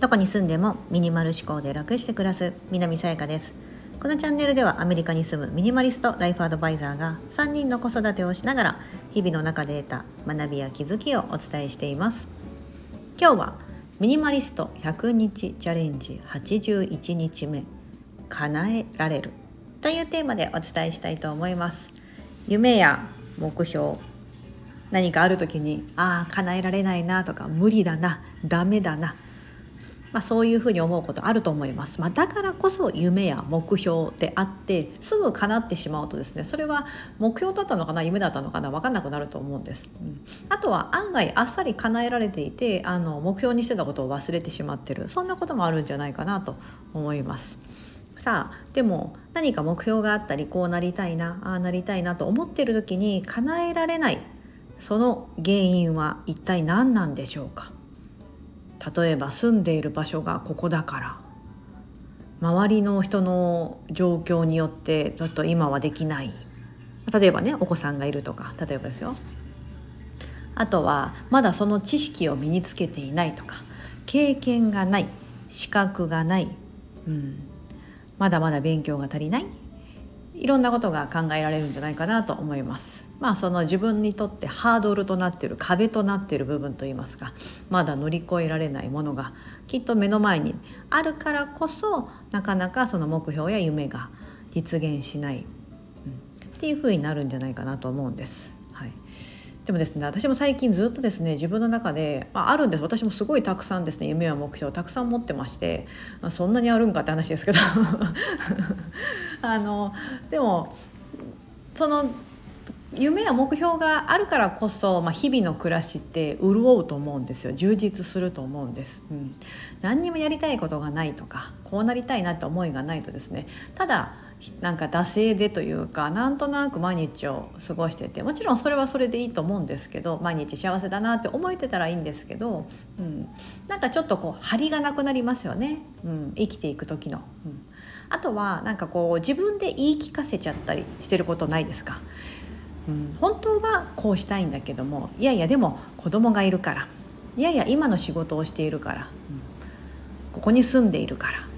どこに住んでもミニマル思考で楽して暮らす南さやかです。このチャンネルではアメリカに住むミニマリストライフアドバイザーが3人の子育てをしながら日々の中で得た学びや気づきをお伝えしています。今日はミニマリスト100日チャレンジ81日目叶えられるというテーマでお伝えしたいと思います。夢や目標何かある時にああ叶えられないなとか無理だなダメだな。まあ、そういうふうに思うことあると思います、まあ、だからこそ夢や目標であってすぐ叶ってしまうとですねそれは目標だったのかな夢だったのかな分かんなくなると思うんです、うん、あとは案外あっさり叶えられていてあの目標にしてたことを忘れてしまってる。そんなこともあるんじゃないかなと思います。さあでも何か目標があったりこうなりたいなああなりたいなと思ってる時に叶えられないその原因は一体何なんでしょうか？例えば住んでいる場所がここだから。周りの人の状況によってちょっと今はできない。例えばねお子さんがいるとか。例えばですよ。あとはまだその知識を身につけていないとか。経験がない。資格がない、うん、まだまだ勉強が足りない。いろんなことが考えられるんじゃないかなと思います。まあその自分にとってハードルとなっている壁となっている部分といいますかまだ乗り越えられないものがきっと目の前にあるからこそなかなかその目標や夢が実現しない、うん、っていうふうになるんじゃないかなと思うんです。はいでもですね私も最近ずっとですね自分の中で、まあ、あるんです。私もすごいたくさんですね夢や目標をたくさん持ってまして、まあ、そんなにあるんかって話ですけど。あのでもその夢や目標があるからこそ、まあ、日々の暮らしって潤うと思うんですよ。充実すると思うんです、うん、何にもやりたいことがないとかこうなりたいなって思いがないとですね。ただなんか惰性でというかなんとなく毎日を過ごしててもちろんそれはそれでいいと思うんですけど毎日幸せだなって思えてたらいいんですけど、うん、なんかちょっとこう張りがなくなりますよね、うん、生きていく時の、うん、あとはなんかこう自分で言い聞かせちゃったりしてることないですか。うん、本当はこうしたいんだけどもいやいやでも子供がいるから。いやいや今の仕事をしているから、うん、ここに住んでいるから、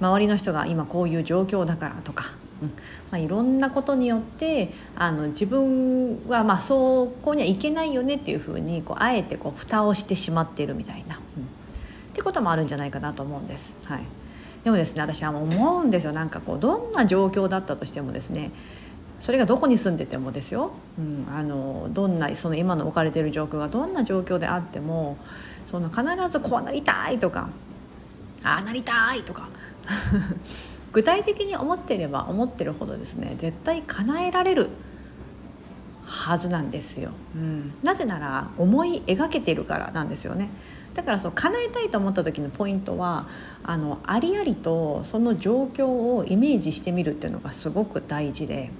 周りの人が今こういう状況だからとか、うん。まあ、いろんなことによってあの自分はまあそこにはいけないよねっていうふうにこうあえてこう蓋をしてしまっているみたいな、うん、ってこともあるんじゃないかなと思うんです。はい、でもですね私は思うんですよ。なんかこうどんな状況だったとしてもですねそれがどこに住んでてもですよ、うん、あのどんなその今の置かれている状況がどんな状況であってもその必ずこうなりたいとかああなりたいとか 具体的に思っていれば思ってるほどですね絶対叶えられるはずなんですよ、うん、なぜなら思い描けてるからなんですよね。だからそう叶えたいと思った時のポイントはあのありありとその状況をイメージしてみるっていうのがすごく大事で、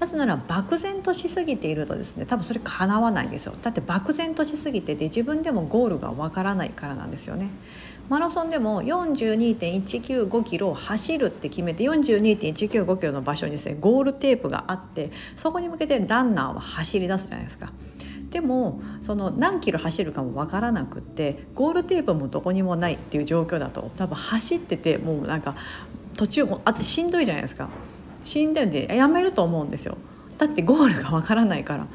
なぜなら漠然としすぎているとですね多分それ叶わないんですよ。だって漠然としすぎてて自分でもゴールがわからないからなんですよね。マラソンでも42.195キロを走るって決めて42.195キロの場所にですねゴールテープがあってそこに向けてランナーは走り出すじゃないですか。でもその何キロ走るかも分からなくってゴールテープもどこにもないっていう状況だと多分走っててもうなんか途中もあしんどいじゃないですか。死んでんでやめると思うんですよ。だってゴールがわからないから。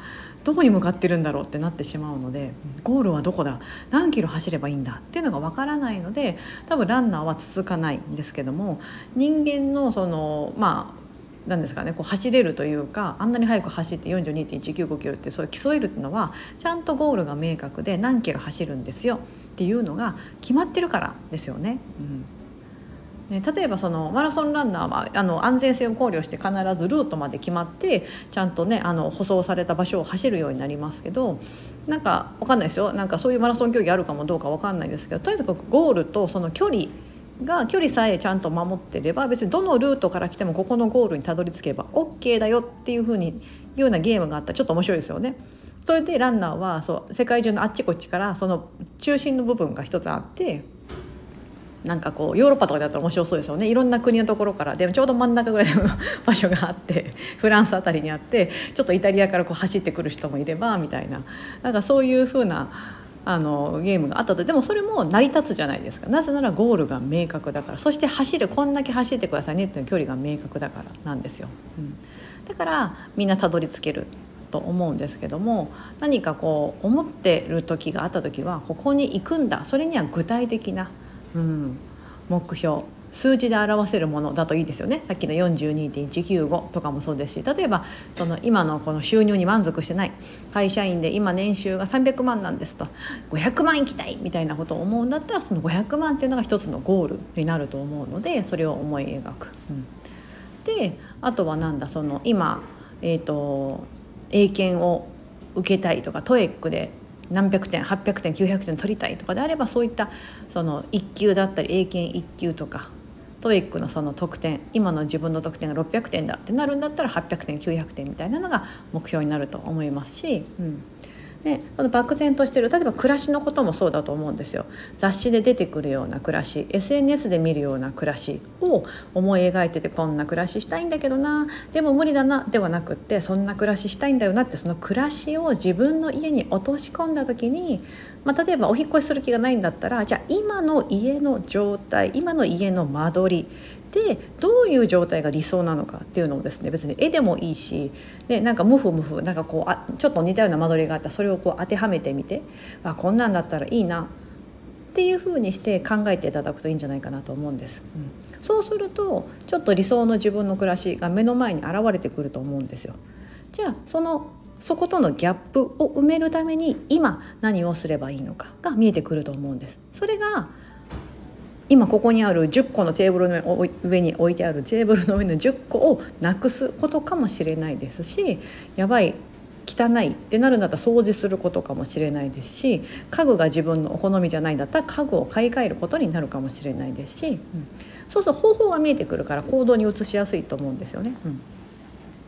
どこに向かってるんだろうってなってしまうのでゴールはどこだ？何キロ走ればいいんだ？っていうのがわからないので多分ランナーは続かないんですけども人間のそのまあなんですかねこう走れるというかあんなに速く走って42.195キロってそう競えるっていうのはちゃんとゴールが明確で何キロ走るんですよっていうのが決まってるからですよね。うん。ね、例えばそのマラソンランナーはあの安全性を考慮して必ずルートまで決まってちゃんとねあの舗装された場所を走るようになりますけどなんか分かんないですよなんかそういうマラソン競技あるかもどうか分かんないですけどとにかくゴールとその距離が距離さえちゃんと守ってれば別にどのルートから来てもここのゴールにたどり着けば OK だよっていうふうにいうようなゲームがあったらちょっと面白いですよね。それでランナーはそう世界中のあっちこっちからその中心の部分が一つあってなんかこうヨーロッパとかだったら面白そうですよね。いろんな国のところから。でもちょうど真ん中ぐらいの場所があって フランスあたりにあってちょっとイタリアからこう走ってくる人もいればみたいな。なんかそういうふうなあのゲームがあったと。でもそれも成り立つじゃないですか。なぜならゴールが明確だから。そして走るこんだけ走ってくださいねっていう距離が明確だから。なんですよ。うん、だからみんなたどり着けると思うんですけども何かこう思ってる時があった時はここに行くんだ。それには具体的な、うん、目標。数字で表せるものだといいですよね。さっきの42.195とかもそうですし例えばその今のこの収入に満足してない会社員で今年収が300万なんですと500万いきたいみたいなことを思うんだったらその500万っていうのが一つのゴールになると思うのでそれを思い描く。うん、であとはなんだその今、えーと英検を受けたいとか TOEIC で何百点800点900点取りたいとかであればそういったその1級だったり英検1級とか TOEIC のその得点今の自分の得点が600点だってなるんだったら800点900点みたいなのが目標になると思いますし、うん、でその漠然としてる例えば暮らしのこともそうだと思うんですよ。雑誌で出てくるような暮らし SNS で見るような暮らしを思い描いててこんな暮らししたいんだけどなでも無理だなではなくってそんな暮らししたいんだよなってその暮らしを自分の家に落とし込んだ時に、まあ、例えばお引越しする気がないんだったらじゃあ今の家の状態今の家の間取りでどういう状態が理想なのかっていうのをですね別に絵でもいいしでなんかムフムフなんかこうあちょっと似たような間取りがあったらそれをこう当てはめてみてあこんなんだったらいいなっていうふうにして考えていただくといいんじゃないかなと思うんです、うん、そうするとちょっと理想の自分の暮らしが目の前に現れてくると思うんですよ。じゃあそのそことのギャップを埋めるために今何をすればいいのかが見えてくると思うんです。それが今ここにある10個のテーブルの上に置いてあるテーブルの上の10個をなくすことかもしれないですしやばい汚いってなるんだったら掃除することかもしれないですし家具が自分のお好みじゃないんだったら家具を買い替えることになるかもしれないですし、うん、そうそう方法が見えてくるから行動に移しやすいと思うんですよね。うん。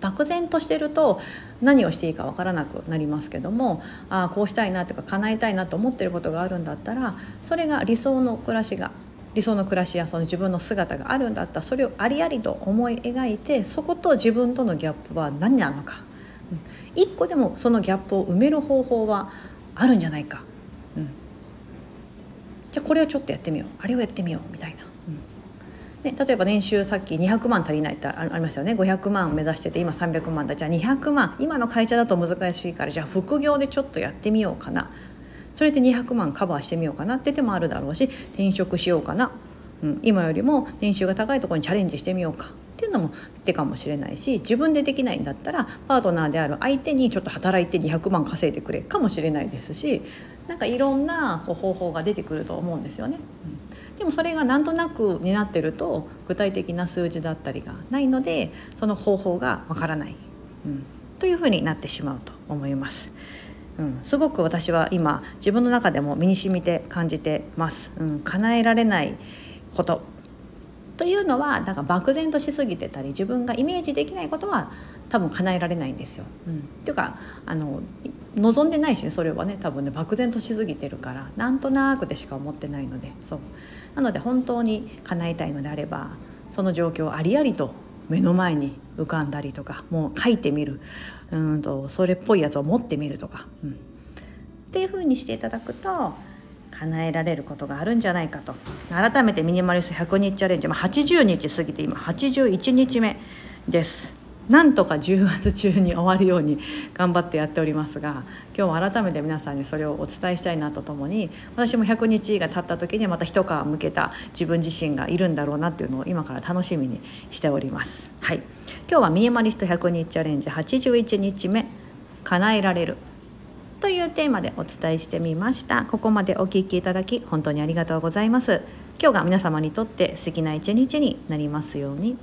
漠然としてると何をしていいか分からなくなりますけどもあこうしたいなとか叶えたいなと思ってることがあるんだったらそれが理想の暮らしが理想の暮らしやその自分の姿があるんだったらそれをありありと思い描いてそこと自分とのギャップは何なのか、うん、一個でもそのギャップを埋める方法はあるんじゃないか、うん、じゃあこれをちょっとやってみよう。あれをやってみよう。みたいな。で例えば年収さっき200万足りないってありましたよね。500万目指してて今300万だ。じゃあ200万今の会社だと難しいからじゃあ副業でちょっとやってみようかな。それで200万カバーしてみようかなって手もあるだろうし転職しようかな、うん、今よりも年収が高いところにチャレンジしてみようか。っていうのも手かもしれないし自分でできないんだったらパートナーである相手にちょっと働いて200万稼いでくれかもしれないですしなんかいろんなこう方法が出てくると思うんですよね。うん、でもそれがなんとなくになってると具体的な数字だったりがないのでその方法がわからない、うん、というふうになってしまうと思います。うん、すごく私は今自分の中でも身に染みて感じてます。うん、叶えられないこと。というのはだか漠然としすぎてたり自分がイメージできないことは多分叶えられないんですよ。うん、っていうかあの望んでないし、ね、それはね。多分ね漠然としすぎてるからなんとなくでしか思ってないので。そう。なので本当に叶えたいのであればその状況をありありと目の前に浮かんだりとかもう書いてみるうんとそれっぽいやつを持ってみるとか、うん、っていう風にしていただくと叶えられることがあるんじゃないかと改めてミニマリスト100日チャレンジ、まあ、80日過ぎて今81日目です。なんとか10月中に終わるように頑張ってやっておりますが今日も改めて皆さんにそれをお伝えしたいなとともに私も100日が経った時にまた一皮向けた自分自身がいるんだろうなっていうのを今から楽しみにしております。はい、今日はミニマリスト100日チャレンジ81日目叶えられるというテーマでお伝えしてみました。ここまでお聞きいただき本当にありがとうございます。今日が皆様にとって素敵な一日になりますように。